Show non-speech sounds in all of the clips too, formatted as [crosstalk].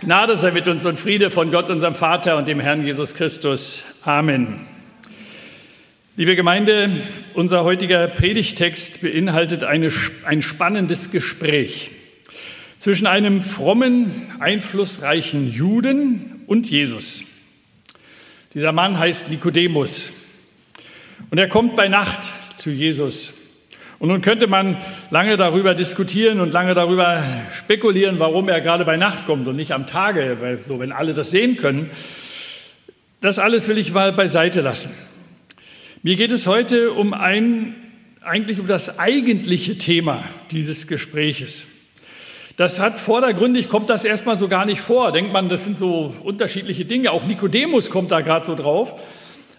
Gnade sei mit uns und Friede von Gott, unserem Vater und dem Herrn Jesus Christus. Amen. Liebe Gemeinde, unser heutiger Predigtext beinhaltet eine, ein spannendes Gespräch zwischen einem frommen, einflussreichen Juden und Jesus. Dieser Mann heißt Nikodemus und er kommt bei Nacht zu Jesus. Und nun könnte man lange darüber diskutieren und lange darüber spekulieren, warum er gerade bei Nacht kommt und nicht am Tage, weil so, wenn alle das sehen können. Das alles will ich mal beiseite lassen. Mir geht es heute um ein, eigentlich um das eigentliche Thema dieses Gespräches. Das hat vordergründig, kommt das erstmal so gar nicht vor. Denkt man, das sind so unterschiedliche Dinge. Auch Nikodemus kommt da gerade so drauf.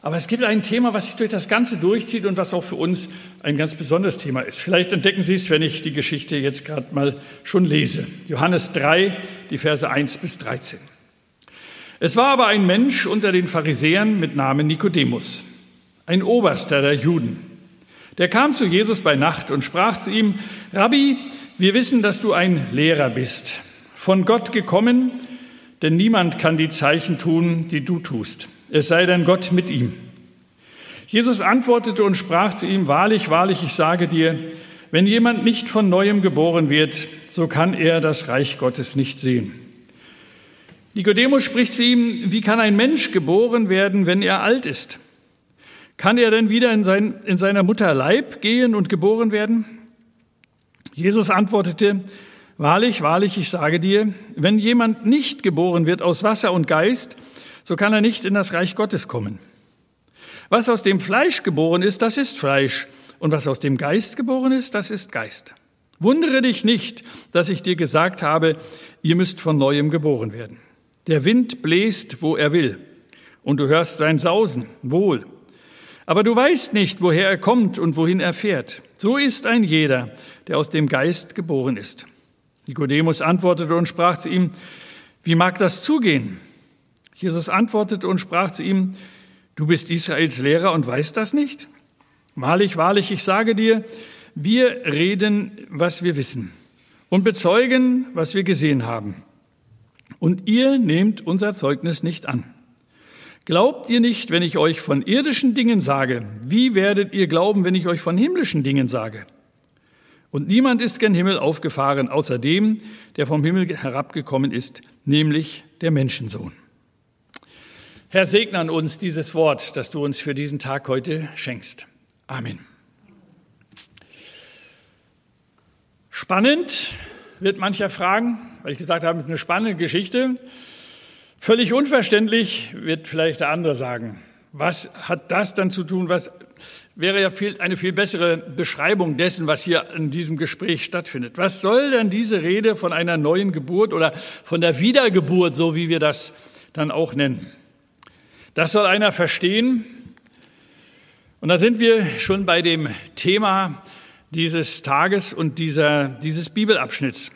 Aber es gibt ein Thema, was sich durch das Ganze durchzieht und was auch für uns ein ganz besonderes Thema ist. Vielleicht entdecken Sie es, wenn ich die Geschichte jetzt gerade mal schon lese. Johannes 3, die Verse 1 bis 13. Es war aber ein Mensch unter den Pharisäern mit Namen Nikodemus, ein Oberster der Juden. Der kam zu Jesus bei Nacht und sprach zu ihm, Rabbi, wir wissen, dass du ein Lehrer bist, von Gott gekommen, denn niemand kann die Zeichen tun, die du tust es sei denn Gott mit ihm. Jesus antwortete und sprach zu ihm, Wahrlich, wahrlich, ich sage dir, wenn jemand nicht von neuem geboren wird, so kann er das Reich Gottes nicht sehen. Nikodemus spricht zu ihm, wie kann ein Mensch geboren werden, wenn er alt ist? Kann er denn wieder in, sein, in seiner Mutter Leib gehen und geboren werden? Jesus antwortete, Wahrlich, wahrlich, ich sage dir, wenn jemand nicht geboren wird aus Wasser und Geist, so kann er nicht in das Reich Gottes kommen. Was aus dem Fleisch geboren ist, das ist Fleisch. Und was aus dem Geist geboren ist, das ist Geist. Wundere dich nicht, dass ich dir gesagt habe, ihr müsst von neuem geboren werden. Der Wind bläst, wo er will, und du hörst sein Sausen, wohl. Aber du weißt nicht, woher er kommt und wohin er fährt. So ist ein jeder, der aus dem Geist geboren ist. Nikodemus antwortete und sprach zu ihm, wie mag das zugehen? Jesus antwortete und sprach zu ihm, du bist Israels Lehrer und weißt das nicht? Wahrlich, wahrlich, ich sage dir, wir reden, was wir wissen und bezeugen, was wir gesehen haben. Und ihr nehmt unser Zeugnis nicht an. Glaubt ihr nicht, wenn ich euch von irdischen Dingen sage? Wie werdet ihr glauben, wenn ich euch von himmlischen Dingen sage? Und niemand ist gen Himmel aufgefahren, außer dem, der vom Himmel herabgekommen ist, nämlich der Menschensohn. Herr, segne an uns dieses Wort, das du uns für diesen Tag heute schenkst. Amen. Spannend wird mancher fragen, weil ich gesagt habe, es ist eine spannende Geschichte. Völlig unverständlich wird vielleicht der andere sagen. Was hat das dann zu tun? Was wäre ja viel, eine viel bessere Beschreibung dessen, was hier in diesem Gespräch stattfindet. Was soll denn diese Rede von einer neuen Geburt oder von der Wiedergeburt, so wie wir das dann auch nennen? Das soll einer verstehen. Und da sind wir schon bei dem Thema dieses Tages und dieser, dieses Bibelabschnitts.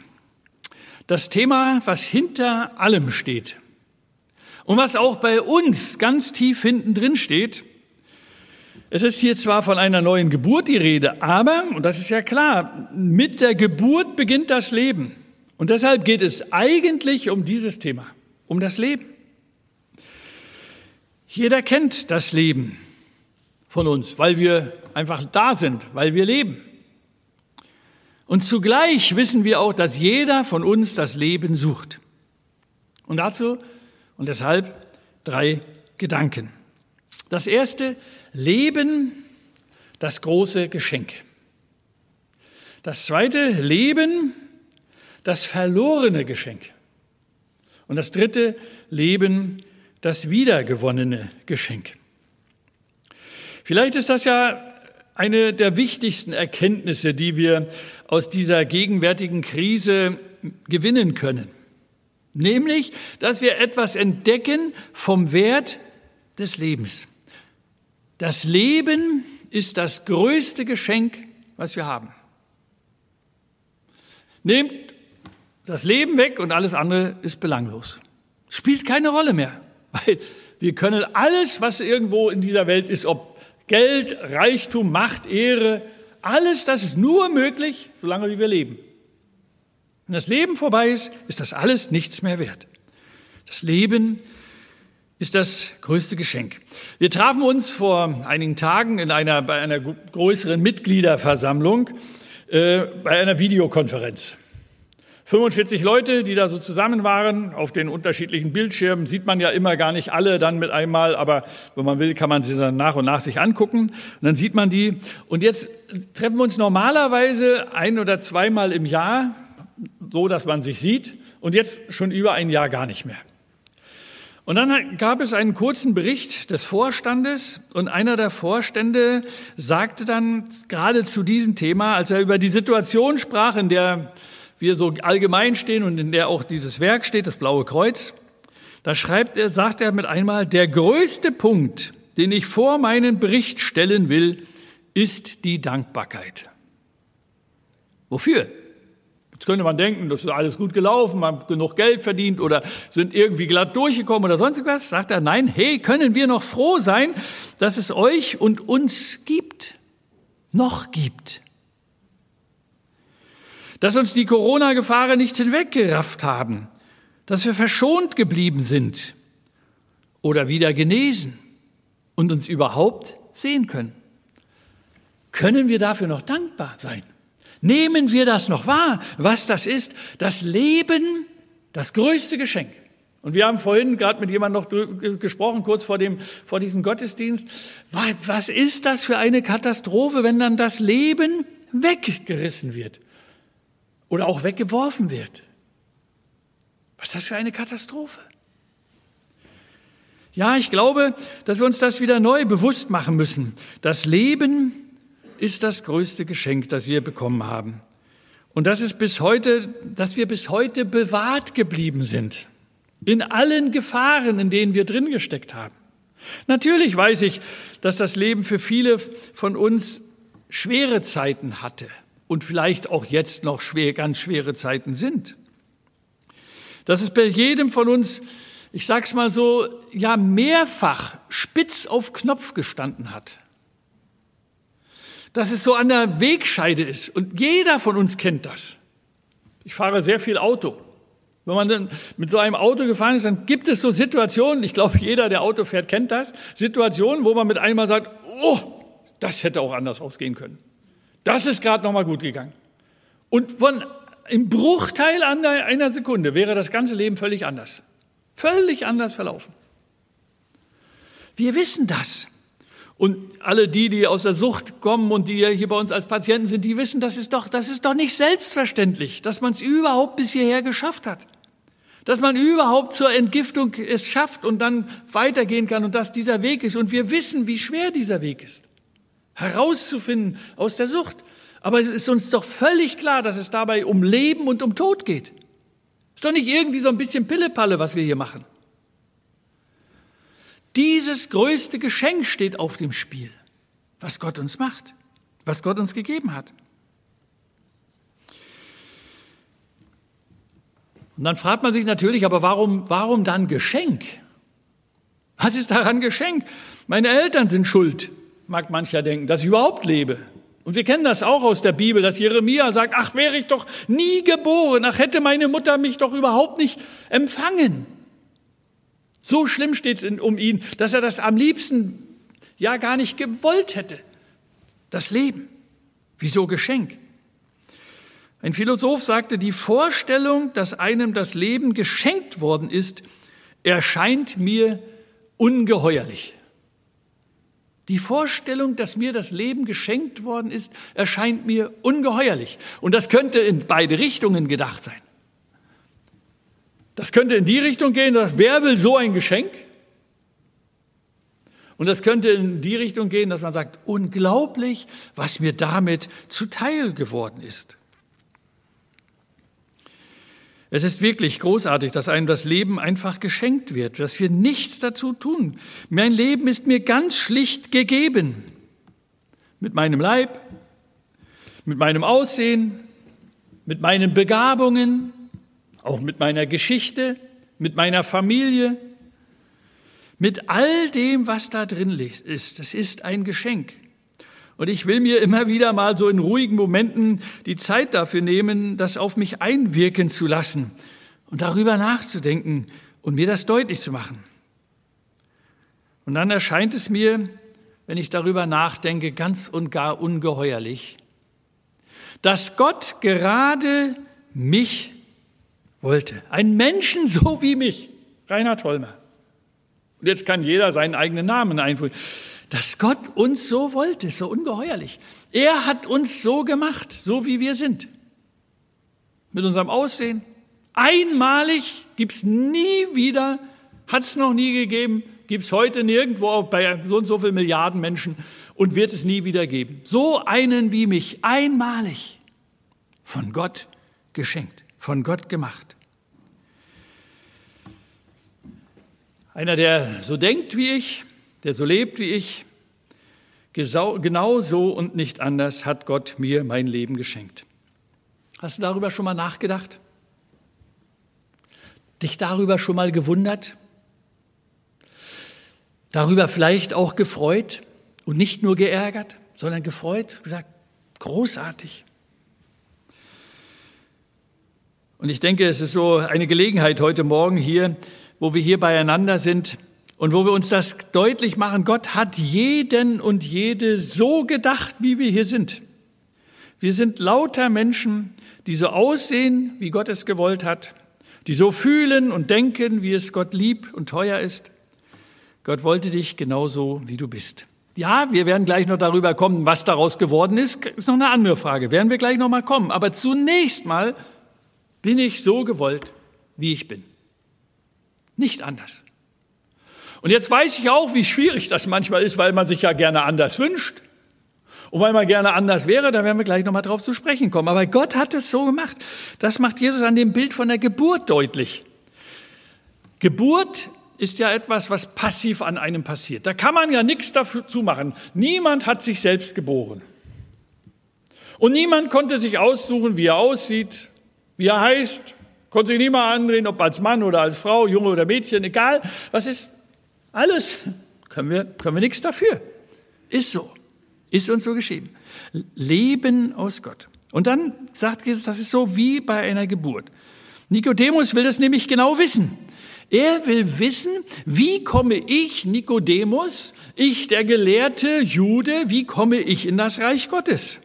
Das Thema, was hinter allem steht und was auch bei uns ganz tief hinten drin steht. Es ist hier zwar von einer neuen Geburt die Rede, aber, und das ist ja klar, mit der Geburt beginnt das Leben. Und deshalb geht es eigentlich um dieses Thema, um das Leben. Jeder kennt das Leben von uns, weil wir einfach da sind, weil wir leben. Und zugleich wissen wir auch, dass jeder von uns das Leben sucht. Und dazu und deshalb drei Gedanken. Das erste, Leben, das große Geschenk. Das zweite, Leben, das verlorene Geschenk. Und das dritte, Leben, das wiedergewonnene Geschenk. Vielleicht ist das ja eine der wichtigsten Erkenntnisse, die wir aus dieser gegenwärtigen Krise gewinnen können. Nämlich, dass wir etwas entdecken vom Wert des Lebens. Das Leben ist das größte Geschenk, was wir haben. Nehmt das Leben weg und alles andere ist belanglos. Spielt keine Rolle mehr. Weil wir können alles, was irgendwo in dieser Welt ist, ob Geld, Reichtum, Macht, Ehre, alles das ist nur möglich, solange wir leben. Wenn das Leben vorbei ist, ist das alles nichts mehr wert. Das Leben ist das größte Geschenk. Wir trafen uns vor einigen Tagen in einer, bei einer größeren Mitgliederversammlung, äh, bei einer Videokonferenz. 45 Leute, die da so zusammen waren, auf den unterschiedlichen Bildschirmen, sieht man ja immer gar nicht alle dann mit einmal, aber wenn man will, kann man sie dann nach und nach sich angucken und dann sieht man die. Und jetzt treffen wir uns normalerweise ein oder zweimal im Jahr, so dass man sich sieht und jetzt schon über ein Jahr gar nicht mehr. Und dann gab es einen kurzen Bericht des Vorstandes und einer der Vorstände sagte dann gerade zu diesem Thema, als er über die Situation sprach, in der wir so allgemein stehen und in der auch dieses Werk steht, das Blaue Kreuz, da schreibt er, sagt er mit einmal, der größte Punkt, den ich vor meinen Bericht stellen will, ist die Dankbarkeit. Wofür? Jetzt könnte man denken, das ist alles gut gelaufen, man hat genug Geld verdient oder sind irgendwie glatt durchgekommen oder sonst was. Sagt er, nein, hey, können wir noch froh sein, dass es euch und uns gibt, noch gibt dass uns die Corona-Gefahren nicht hinweggerafft haben, dass wir verschont geblieben sind oder wieder genesen und uns überhaupt sehen können. Können wir dafür noch dankbar sein? Nehmen wir das noch wahr, was das ist? Das Leben, das größte Geschenk. Und wir haben vorhin gerade mit jemandem noch gesprochen, kurz vor, dem, vor diesem Gottesdienst. Was ist das für eine Katastrophe, wenn dann das Leben weggerissen wird? Oder auch weggeworfen wird. Was ist das für eine Katastrophe? Ja, ich glaube, dass wir uns das wieder neu bewusst machen müssen. Das Leben ist das größte Geschenk, das wir bekommen haben. Und das ist bis heute, dass wir bis heute bewahrt geblieben sind. In allen Gefahren, in denen wir drin gesteckt haben. Natürlich weiß ich, dass das Leben für viele von uns schwere Zeiten hatte und vielleicht auch jetzt noch schwer, ganz schwere Zeiten sind. Dass es bei jedem von uns, ich sag's mal so, ja mehrfach spitz auf Knopf gestanden hat. Dass es so an der Wegscheide ist und jeder von uns kennt das. Ich fahre sehr viel Auto. Wenn man dann mit so einem Auto gefahren ist, dann gibt es so Situationen, ich glaube, jeder, der Auto fährt, kennt das, Situationen, wo man mit einmal sagt, oh, das hätte auch anders ausgehen können. Das ist gerade noch mal gut gegangen. Und von im Bruchteil einer Sekunde wäre das ganze Leben völlig anders. Völlig anders verlaufen. Wir wissen das. Und alle die, die aus der Sucht kommen und die hier bei uns als Patienten sind, die wissen, das ist doch, das ist doch nicht selbstverständlich, dass man es überhaupt bis hierher geschafft hat. Dass man überhaupt zur Entgiftung es schafft und dann weitergehen kann und dass dieser Weg ist. Und wir wissen, wie schwer dieser Weg ist herauszufinden aus der Sucht. Aber es ist uns doch völlig klar, dass es dabei um Leben und um Tod geht. Ist doch nicht irgendwie so ein bisschen Pillepalle, was wir hier machen. Dieses größte Geschenk steht auf dem Spiel, was Gott uns macht, was Gott uns gegeben hat. Und dann fragt man sich natürlich, aber warum, warum dann Geschenk? Was ist daran Geschenk? Meine Eltern sind schuld mag mancher denken, dass ich überhaupt lebe. Und wir kennen das auch aus der Bibel, dass Jeremia sagt, ach, wäre ich doch nie geboren, ach, hätte meine Mutter mich doch überhaupt nicht empfangen. So schlimm steht es um ihn, dass er das am liebsten ja gar nicht gewollt hätte. Das Leben. Wieso Geschenk? Ein Philosoph sagte, die Vorstellung, dass einem das Leben geschenkt worden ist, erscheint mir ungeheuerlich. Die Vorstellung, dass mir das Leben geschenkt worden ist, erscheint mir ungeheuerlich. Und das könnte in beide Richtungen gedacht sein. Das könnte in die Richtung gehen, dass wer will so ein Geschenk? Und das könnte in die Richtung gehen, dass man sagt, unglaublich, was mir damit zuteil geworden ist. Es ist wirklich großartig, dass einem das Leben einfach geschenkt wird, dass wir nichts dazu tun. Mein Leben ist mir ganz schlicht gegeben. Mit meinem Leib, mit meinem Aussehen, mit meinen Begabungen, auch mit meiner Geschichte, mit meiner Familie, mit all dem, was da drin ist. Das ist ein Geschenk. Und ich will mir immer wieder mal so in ruhigen Momenten die Zeit dafür nehmen, das auf mich einwirken zu lassen und darüber nachzudenken, und mir das deutlich zu machen. Und dann erscheint es mir, wenn ich darüber nachdenke, ganz und gar ungeheuerlich, dass Gott gerade mich wollte. Ein Menschen so wie mich, Reinhard Holmer. Und jetzt kann jeder seinen eigenen Namen einfügen. Dass Gott uns so wollte, so ungeheuerlich. Er hat uns so gemacht, so wie wir sind. Mit unserem Aussehen. Einmalig gibt's nie wieder, hat's noch nie gegeben, gibt's heute nirgendwo bei so und so vielen Milliarden Menschen und wird es nie wieder geben. So einen wie mich, einmalig, von Gott geschenkt, von Gott gemacht. Einer, der so denkt wie ich, der so lebt wie ich, genau so und nicht anders hat Gott mir mein Leben geschenkt. Hast du darüber schon mal nachgedacht? Dich darüber schon mal gewundert? Darüber vielleicht auch gefreut und nicht nur geärgert, sondern gefreut, gesagt, großartig. Und ich denke, es ist so eine Gelegenheit heute Morgen hier, wo wir hier beieinander sind und wo wir uns das deutlich machen. Gott hat jeden und jede so gedacht, wie wir hier sind. Wir sind lauter Menschen, die so aussehen, wie Gott es gewollt hat, die so fühlen und denken, wie es Gott lieb und teuer ist. Gott wollte dich genauso, wie du bist. Ja, wir werden gleich noch darüber kommen, was daraus geworden ist. Ist noch eine andere Frage. Werden wir gleich noch mal kommen. Aber zunächst mal bin ich so gewollt, wie ich bin. Nicht anders. Und jetzt weiß ich auch, wie schwierig das manchmal ist, weil man sich ja gerne anders wünscht. Und weil man gerne anders wäre, da werden wir gleich nochmal drauf zu sprechen kommen. Aber Gott hat es so gemacht. Das macht Jesus an dem Bild von der Geburt deutlich. Geburt ist ja etwas, was passiv an einem passiert. Da kann man ja nichts dazu machen. Niemand hat sich selbst geboren. Und niemand konnte sich aussuchen, wie er aussieht, wie er heißt, Konnte sich niemand andrehen, ob als Mann oder als Frau, Junge oder Mädchen, egal. Was ist? Alles. Können wir, können wir nichts dafür. Ist so. Ist uns so geschrieben. Leben aus Gott. Und dann sagt Jesus, das ist so wie bei einer Geburt. Nikodemus will das nämlich genau wissen. Er will wissen, wie komme ich, Nikodemus, ich der gelehrte Jude, wie komme ich in das Reich Gottes,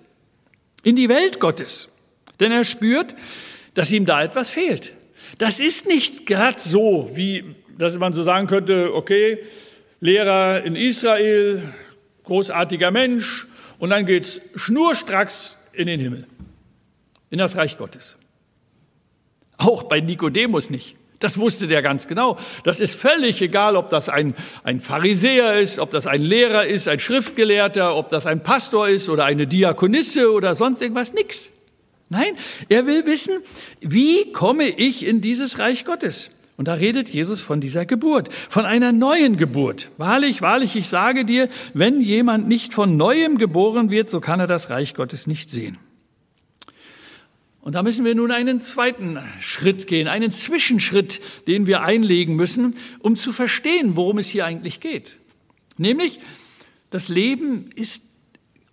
in die Welt Gottes? Denn er spürt, dass ihm da etwas fehlt. Das ist nicht gerade so, wie dass man so sagen könnte, okay, Lehrer in Israel, großartiger Mensch, und dann geht's schnurstracks in den Himmel, in das Reich Gottes. Auch bei Nikodemus nicht. Das wusste der ganz genau. Das ist völlig egal, ob das ein, ein Pharisäer ist, ob das ein Lehrer ist, ein Schriftgelehrter, ob das ein Pastor ist oder eine Diakonisse oder sonst irgendwas. Nix. Nein, er will wissen, wie komme ich in dieses Reich Gottes? Und da redet Jesus von dieser Geburt, von einer neuen Geburt. Wahrlich, wahrlich, ich sage dir, wenn jemand nicht von neuem geboren wird, so kann er das Reich Gottes nicht sehen. Und da müssen wir nun einen zweiten Schritt gehen, einen Zwischenschritt, den wir einlegen müssen, um zu verstehen, worum es hier eigentlich geht. Nämlich, das Leben ist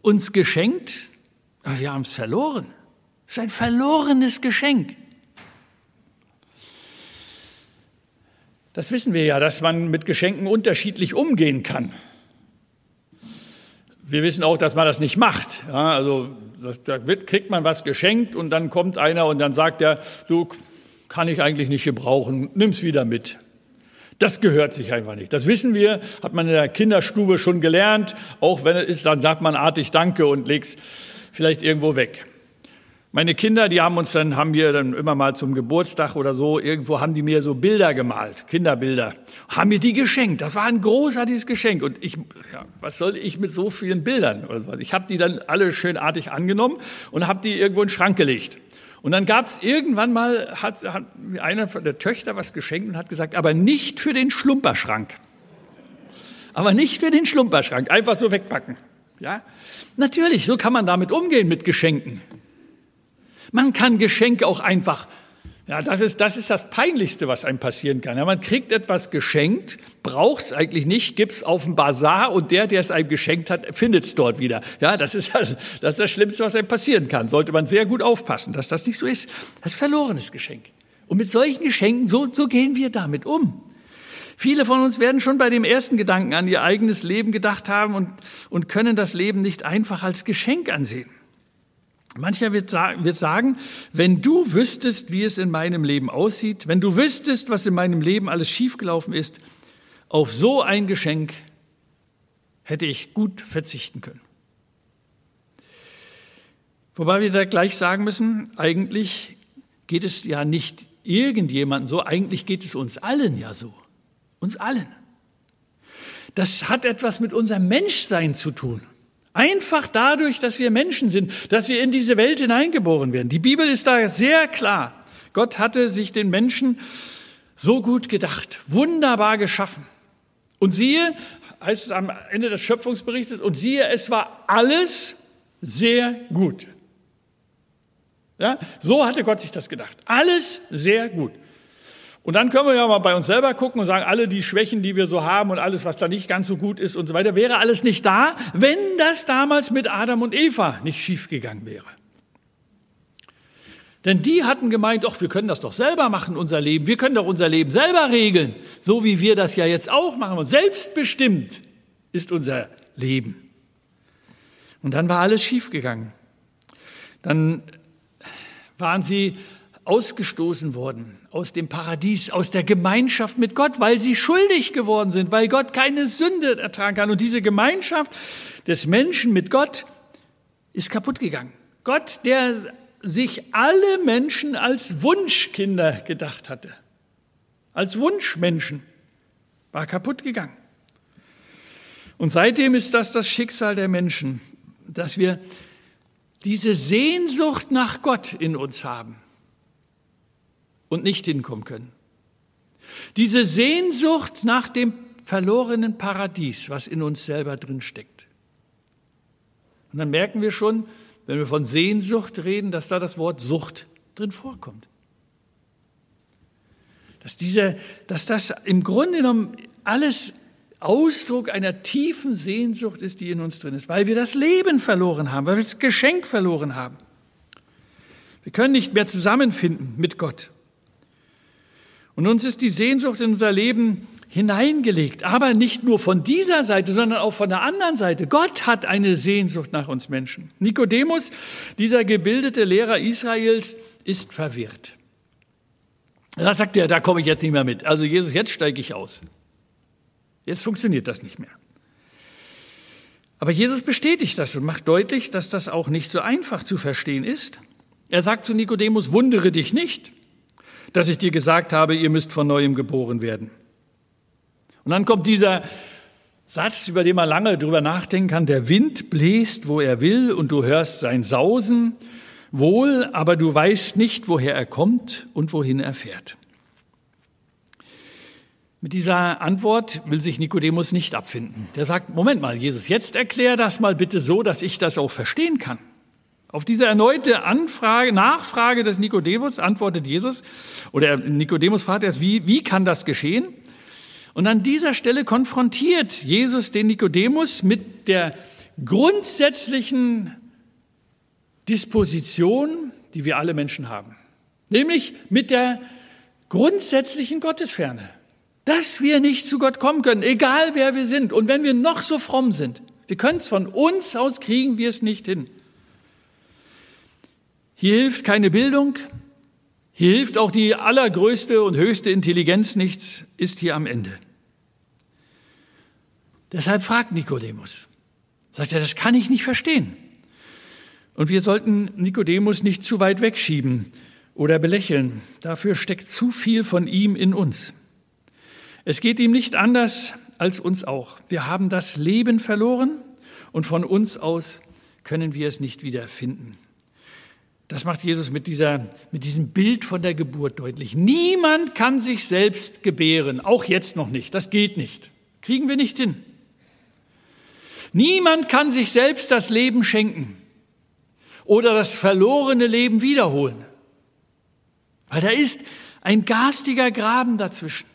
uns geschenkt, aber wir haben es verloren. Es ist ein verlorenes Geschenk. Das wissen wir ja, dass man mit Geschenken unterschiedlich umgehen kann. Wir wissen auch, dass man das nicht macht. Ja, also da wird, kriegt man was geschenkt und dann kommt einer und dann sagt er, du kann ich eigentlich nicht gebrauchen, nimm's wieder mit. Das gehört sich einfach nicht. Das wissen wir, hat man in der Kinderstube schon gelernt. Auch wenn es ist, dann sagt man artig Danke und legt's vielleicht irgendwo weg. Meine Kinder, die haben uns dann, haben wir dann immer mal zum Geburtstag oder so, irgendwo haben die mir so Bilder gemalt, Kinderbilder, haben mir die geschenkt. Das war ein großartiges Geschenk. Und ich, ja, was soll ich mit so vielen Bildern oder so? Ich habe die dann alle schönartig angenommen und habe die irgendwo in den Schrank gelegt. Und dann gab es irgendwann mal, hat, hat einer der Töchter was geschenkt und hat gesagt, aber nicht für den Schlumperschrank. Aber nicht für den Schlumperschrank, einfach so wegpacken. Ja? Natürlich, so kann man damit umgehen mit Geschenken. Man kann Geschenke auch einfach, ja, das ist, das ist das Peinlichste, was einem passieren kann. Ja, man kriegt etwas geschenkt, braucht es eigentlich nicht, gibt es auf dem Bazar und der, der es einem geschenkt hat, findet es dort wieder. Ja, das ist, das ist das Schlimmste, was einem passieren kann. Sollte man sehr gut aufpassen, dass das nicht so ist. Das ist verlorenes Geschenk. Und mit solchen Geschenken, so, so gehen wir damit um. Viele von uns werden schon bei dem ersten Gedanken an ihr eigenes Leben gedacht haben und, und können das Leben nicht einfach als Geschenk ansehen. Mancher wird, sagen, wenn du wüsstest, wie es in meinem Leben aussieht, wenn du wüsstest, was in meinem Leben alles schiefgelaufen ist, auf so ein Geschenk hätte ich gut verzichten können. Wobei wir da gleich sagen müssen, eigentlich geht es ja nicht irgendjemandem so, eigentlich geht es uns allen ja so. Uns allen. Das hat etwas mit unserem Menschsein zu tun. Einfach dadurch, dass wir Menschen sind, dass wir in diese Welt hineingeboren werden. Die Bibel ist da sehr klar. Gott hatte sich den Menschen so gut gedacht, wunderbar geschaffen. Und siehe, heißt es am Ende des Schöpfungsberichtes, und siehe, es war alles sehr gut. Ja, so hatte Gott sich das gedacht. Alles sehr gut. Und dann können wir ja mal bei uns selber gucken und sagen, alle die Schwächen, die wir so haben und alles, was da nicht ganz so gut ist und so weiter, wäre alles nicht da, wenn das damals mit Adam und Eva nicht schiefgegangen wäre. Denn die hatten gemeint, ach, wir können das doch selber machen, unser Leben. Wir können doch unser Leben selber regeln, so wie wir das ja jetzt auch machen. Und selbstbestimmt ist unser Leben. Und dann war alles schiefgegangen. Dann waren sie ausgestoßen worden aus dem Paradies, aus der Gemeinschaft mit Gott, weil sie schuldig geworden sind, weil Gott keine Sünde ertragen kann. Und diese Gemeinschaft des Menschen mit Gott ist kaputt gegangen. Gott, der sich alle Menschen als Wunschkinder gedacht hatte, als Wunschmenschen, war kaputt gegangen. Und seitdem ist das das Schicksal der Menschen, dass wir diese Sehnsucht nach Gott in uns haben und nicht hinkommen können. Diese Sehnsucht nach dem verlorenen Paradies, was in uns selber drin steckt. Und dann merken wir schon, wenn wir von Sehnsucht reden, dass da das Wort Sucht drin vorkommt. Dass, diese, dass das im Grunde genommen alles Ausdruck einer tiefen Sehnsucht ist, die in uns drin ist, weil wir das Leben verloren haben, weil wir das Geschenk verloren haben. Wir können nicht mehr zusammenfinden mit Gott. Und uns ist die Sehnsucht in unser Leben hineingelegt, aber nicht nur von dieser Seite, sondern auch von der anderen Seite. Gott hat eine Sehnsucht nach uns Menschen. Nikodemus, dieser gebildete Lehrer Israels, ist verwirrt. Da sagt er, da komme ich jetzt nicht mehr mit. Also Jesus, jetzt steige ich aus. Jetzt funktioniert das nicht mehr. Aber Jesus bestätigt das und macht deutlich, dass das auch nicht so einfach zu verstehen ist. Er sagt zu Nikodemus, wundere dich nicht, dass ich dir gesagt habe, ihr müsst von neuem geboren werden. Und dann kommt dieser Satz, über den man lange drüber nachdenken kann, der Wind bläst, wo er will, und du hörst sein Sausen wohl, aber du weißt nicht, woher er kommt und wohin er fährt. Mit dieser Antwort will sich Nikodemus nicht abfinden. Der sagt, Moment mal, Jesus, jetzt erklär das mal bitte so, dass ich das auch verstehen kann. Auf diese erneute Anfrage, Nachfrage des Nikodemus antwortet Jesus, oder Nikodemus fragt erst, wie, wie kann das geschehen? Und an dieser Stelle konfrontiert Jesus den Nikodemus mit der grundsätzlichen Disposition, die wir alle Menschen haben. Nämlich mit der grundsätzlichen Gottesferne dass wir nicht zu Gott kommen können, egal wer wir sind. Und wenn wir noch so fromm sind, wir können es von uns aus kriegen wir es nicht hin. Hier hilft keine Bildung, hier hilft auch die allergrößte und höchste Intelligenz nichts, ist hier am Ende. Deshalb fragt Nikodemus. Sagt er, das kann ich nicht verstehen. Und wir sollten Nikodemus nicht zu weit wegschieben oder belächeln. Dafür steckt zu viel von ihm in uns. Es geht ihm nicht anders als uns auch. Wir haben das Leben verloren und von uns aus können wir es nicht wieder finden. Das macht Jesus mit, dieser, mit diesem Bild von der Geburt deutlich. Niemand kann sich selbst gebären, auch jetzt noch nicht. Das geht nicht. Kriegen wir nicht hin. Niemand kann sich selbst das Leben schenken oder das verlorene Leben wiederholen. Weil da ist ein garstiger Graben dazwischen.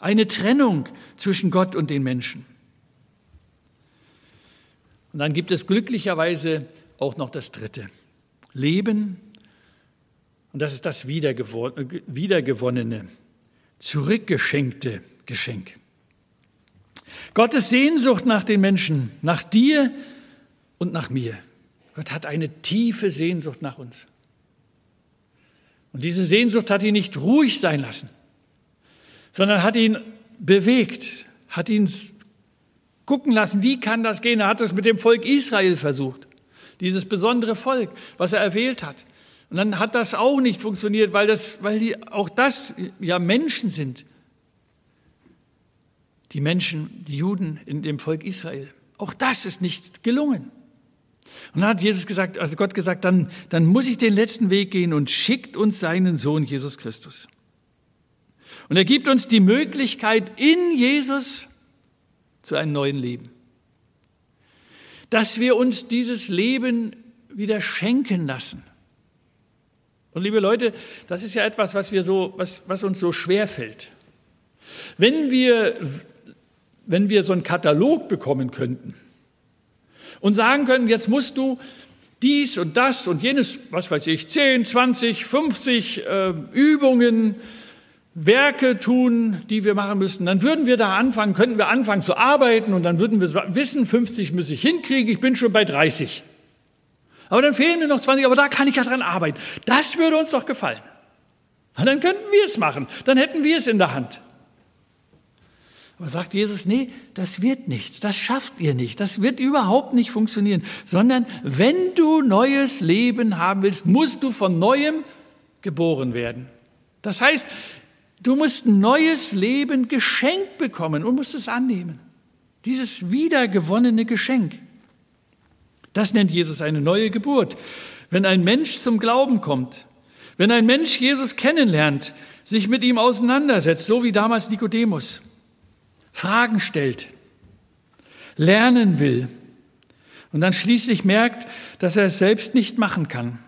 Eine Trennung zwischen Gott und den Menschen. Und dann gibt es glücklicherweise auch noch das Dritte. Leben Und das ist das wiedergewonnene, zurückgeschenkte Geschenk. Gottes Sehnsucht nach den Menschen, nach dir und nach mir. Gott hat eine tiefe Sehnsucht nach uns. Und diese Sehnsucht hat ihn nicht ruhig sein lassen, sondern hat ihn bewegt, hat ihn gucken lassen, wie kann das gehen. Er hat es mit dem Volk Israel versucht, dieses besondere Volk, was er erwählt hat. Und dann hat das auch nicht funktioniert, weil, das, weil die, auch das ja Menschen sind. Die Menschen, die Juden in dem Volk Israel. Auch das ist nicht gelungen. Und dann hat Jesus gesagt, also Gott gesagt, dann, dann muss ich den letzten Weg gehen und schickt uns seinen Sohn Jesus Christus. Und er gibt uns die Möglichkeit in Jesus zu einem neuen Leben. Dass wir uns dieses Leben wieder schenken lassen. Und liebe Leute, das ist ja etwas, was, wir so, was, was uns so schwer fällt. Wenn wir, wenn wir so einen Katalog bekommen könnten und sagen könnten, jetzt musst du dies und das und jenes, was weiß ich, 10, 20, 50 äh, Übungen, Werke tun, die wir machen müssten, dann würden wir da anfangen, könnten wir anfangen zu arbeiten und dann würden wir wissen, 50 muss ich hinkriegen, ich bin schon bei 30. Aber dann fehlen mir noch 20, aber da kann ich ja dran arbeiten. Das würde uns doch gefallen. Und dann könnten wir es machen. Dann hätten wir es in der Hand. Aber sagt Jesus, nee, das wird nichts, das schafft ihr nicht, das wird überhaupt nicht funktionieren, sondern wenn du neues Leben haben willst, musst du von neuem geboren werden. Das heißt, du musst neues Leben geschenkt bekommen und musst es annehmen. Dieses wiedergewonnene Geschenk. Das nennt Jesus eine neue Geburt. Wenn ein Mensch zum Glauben kommt, wenn ein Mensch Jesus kennenlernt, sich mit ihm auseinandersetzt, so wie damals Nikodemus, Fragen stellt, lernen will und dann schließlich merkt, dass er es selbst nicht machen kann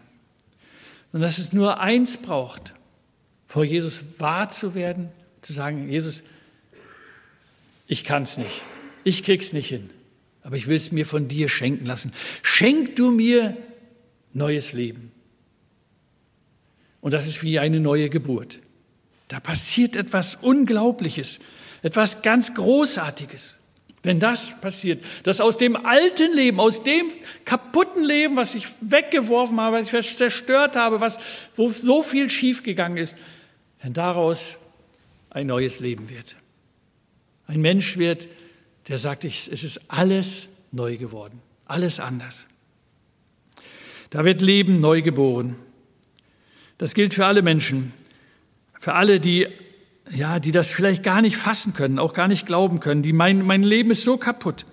und dass es nur eins braucht, vor Jesus wahr zu werden, zu sagen, Jesus, ich kann es nicht, ich krieg's nicht hin aber ich will es mir von dir schenken lassen. Schenk du mir neues Leben. Und das ist wie eine neue Geburt. Da passiert etwas Unglaubliches, etwas ganz Großartiges. Wenn das passiert, dass aus dem alten Leben, aus dem kaputten Leben, was ich weggeworfen habe, was ich zerstört habe, was, wo so viel schiefgegangen ist, wenn daraus ein neues Leben wird. Ein Mensch wird, der sagt, es ist alles neu geworden, alles anders. Da wird Leben neu geboren. Das gilt für alle Menschen, für alle, die, ja, die das vielleicht gar nicht fassen können, auch gar nicht glauben können, die mein, mein Leben ist so kaputt.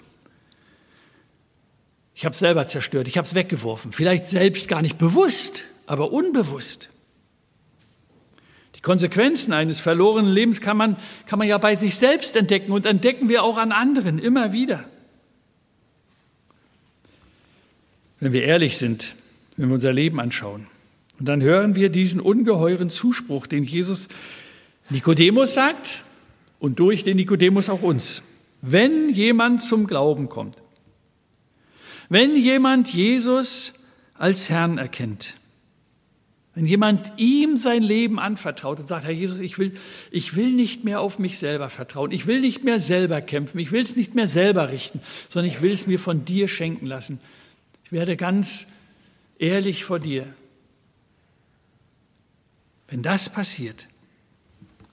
Ich habe es selber zerstört, ich habe es weggeworfen, vielleicht selbst gar nicht bewusst, aber unbewusst. Die Konsequenzen eines verlorenen Lebens kann man, kann man ja bei sich selbst entdecken und entdecken wir auch an anderen immer wieder. Wenn wir ehrlich sind, wenn wir unser Leben anschauen. Und dann hören wir diesen ungeheuren Zuspruch, den Jesus Nikodemus sagt und durch den Nikodemus auch uns. Wenn jemand zum Glauben kommt, wenn jemand Jesus als Herrn erkennt, wenn jemand ihm sein Leben anvertraut und sagt, Herr Jesus, ich will, ich will nicht mehr auf mich selber vertrauen, ich will nicht mehr selber kämpfen, ich will es nicht mehr selber richten, sondern ich will es mir von dir schenken lassen. Ich werde ganz ehrlich vor dir. Wenn das passiert,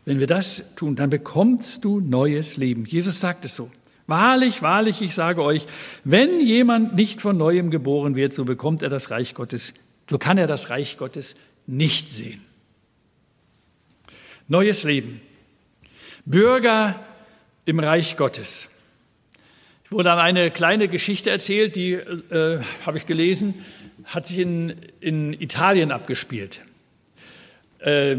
wenn wir das tun, dann bekommst du neues Leben. Jesus sagt es so. Wahrlich, wahrlich, ich sage euch, wenn jemand nicht von neuem geboren wird, so bekommt er das Reich Gottes, so kann er das Reich Gottes nicht sehen. Neues Leben. Bürger im Reich Gottes. Ich wurde an eine kleine Geschichte erzählt, die äh, habe ich gelesen, hat sich in, in Italien abgespielt. Äh,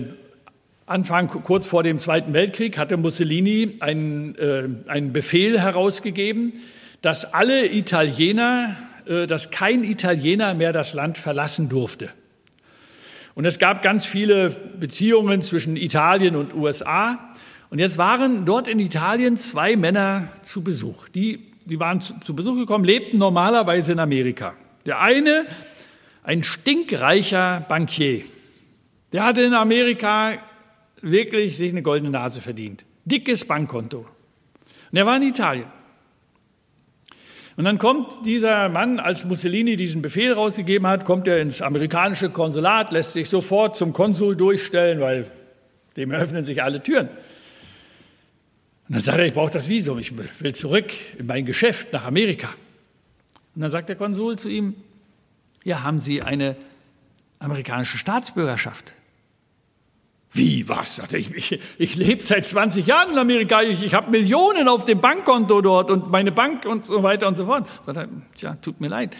Anfang, kurz vor dem Zweiten Weltkrieg, hatte Mussolini einen, äh, einen Befehl herausgegeben, dass alle Italiener, äh, dass kein Italiener mehr das Land verlassen durfte. Und es gab ganz viele Beziehungen zwischen Italien und USA. Und jetzt waren dort in Italien zwei Männer zu Besuch. Die, die waren zu, zu Besuch gekommen, lebten normalerweise in Amerika. Der eine, ein stinkreicher Bankier. Der hatte in Amerika wirklich sich eine goldene Nase verdient. Dickes Bankkonto. Und er war in Italien. Und dann kommt dieser Mann, als Mussolini diesen Befehl rausgegeben hat, kommt er ins amerikanische Konsulat, lässt sich sofort zum Konsul durchstellen, weil dem öffnen sich alle Türen. Und dann sagt er, ich brauche das Visum, ich will zurück in mein Geschäft nach Amerika. Und dann sagt der Konsul zu ihm, ja, haben Sie eine amerikanische Staatsbürgerschaft? Wie, was? Sagt er, ich, ich, ich lebe seit 20 Jahren in Amerika, ich, ich habe Millionen auf dem Bankkonto dort und meine Bank und so weiter und so fort. Sagt er, tja, tut mir leid,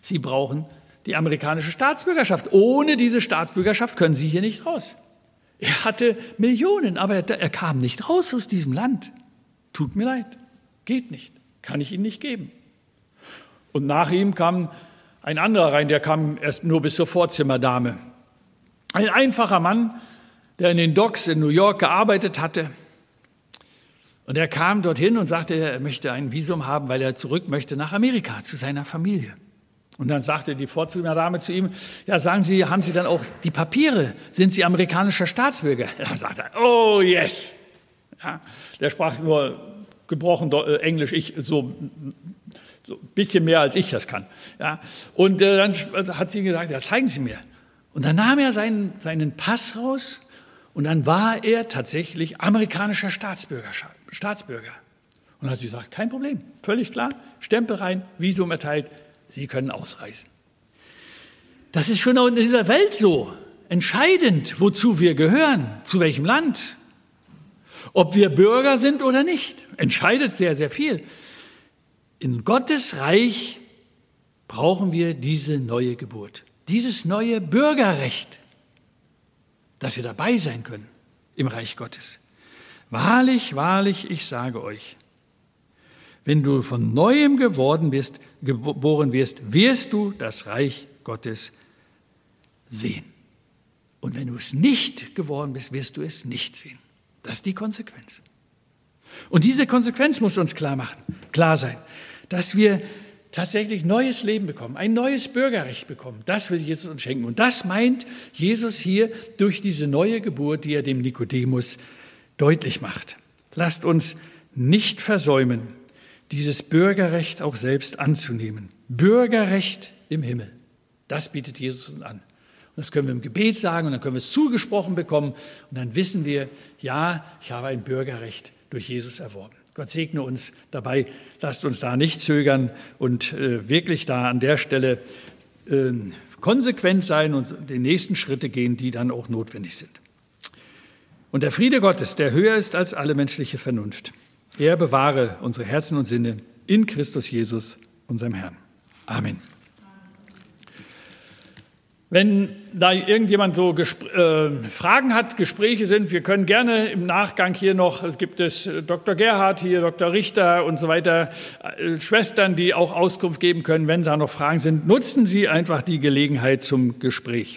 Sie brauchen die amerikanische Staatsbürgerschaft. Ohne diese Staatsbürgerschaft können Sie hier nicht raus. Er hatte Millionen, aber er, er kam nicht raus aus diesem Land. Tut mir leid, geht nicht, kann ich Ihnen nicht geben. Und nach ihm kam ein anderer rein, der kam erst nur bis zur Vorzimmerdame. Ein einfacher Mann, der in den Docks in New York gearbeitet hatte. Und er kam dorthin und sagte, er möchte ein Visum haben, weil er zurück möchte nach Amerika zu seiner Familie. Und dann sagte die Vorzimmerdame zu ihm, ja, sagen Sie, haben Sie dann auch die Papiere? Sind Sie amerikanischer Staatsbürger? Da [laughs] sagte er, oh yes. Ja, der sprach nur gebrochen äh, Englisch, ich so, so ein bisschen mehr als ich das kann. Ja, und äh, dann hat sie gesagt, ja, zeigen Sie mir. Und dann nahm er seinen, seinen Pass raus und dann war er tatsächlich amerikanischer Staatsbürger. Staatsbürger. Und hat sie gesagt, kein Problem, völlig klar, Stempel rein, Visum erteilt, Sie können ausreisen. Das ist schon auch in dieser Welt so. Entscheidend, wozu wir gehören, zu welchem Land. Ob wir Bürger sind oder nicht, entscheidet sehr, sehr viel. In Gottes Reich brauchen wir diese neue Geburt, dieses neue Bürgerrecht dass wir dabei sein können im Reich Gottes. Wahrlich, wahrlich, ich sage euch, wenn du von neuem geworden bist, geboren wirst, wirst du das Reich Gottes sehen. Und wenn du es nicht geworden bist, wirst du es nicht sehen. Das ist die Konsequenz. Und diese Konsequenz muss uns klar machen, klar sein, dass wir tatsächlich neues Leben bekommen, ein neues Bürgerrecht bekommen. Das will Jesus uns schenken. Und das meint Jesus hier durch diese neue Geburt, die er dem Nikodemus deutlich macht. Lasst uns nicht versäumen, dieses Bürgerrecht auch selbst anzunehmen. Bürgerrecht im Himmel. Das bietet Jesus uns an. Und das können wir im Gebet sagen und dann können wir es zugesprochen bekommen und dann wissen wir, ja, ich habe ein Bürgerrecht durch Jesus erworben. Gott segne uns dabei. Lasst uns da nicht zögern und äh, wirklich da an der Stelle äh, konsequent sein und die nächsten Schritte gehen, die dann auch notwendig sind. Und der Friede Gottes, der höher ist als alle menschliche Vernunft, er bewahre unsere Herzen und Sinne in Christus Jesus, unserem Herrn. Amen. Wenn da irgendjemand so äh, Fragen hat, Gespräche sind, wir können gerne im Nachgang hier noch, es gibt es äh, Dr. Gerhard hier, Dr. Richter und so weiter, äh, Schwestern, die auch Auskunft geben können, wenn da noch Fragen sind. Nutzen Sie einfach die Gelegenheit zum Gespräch.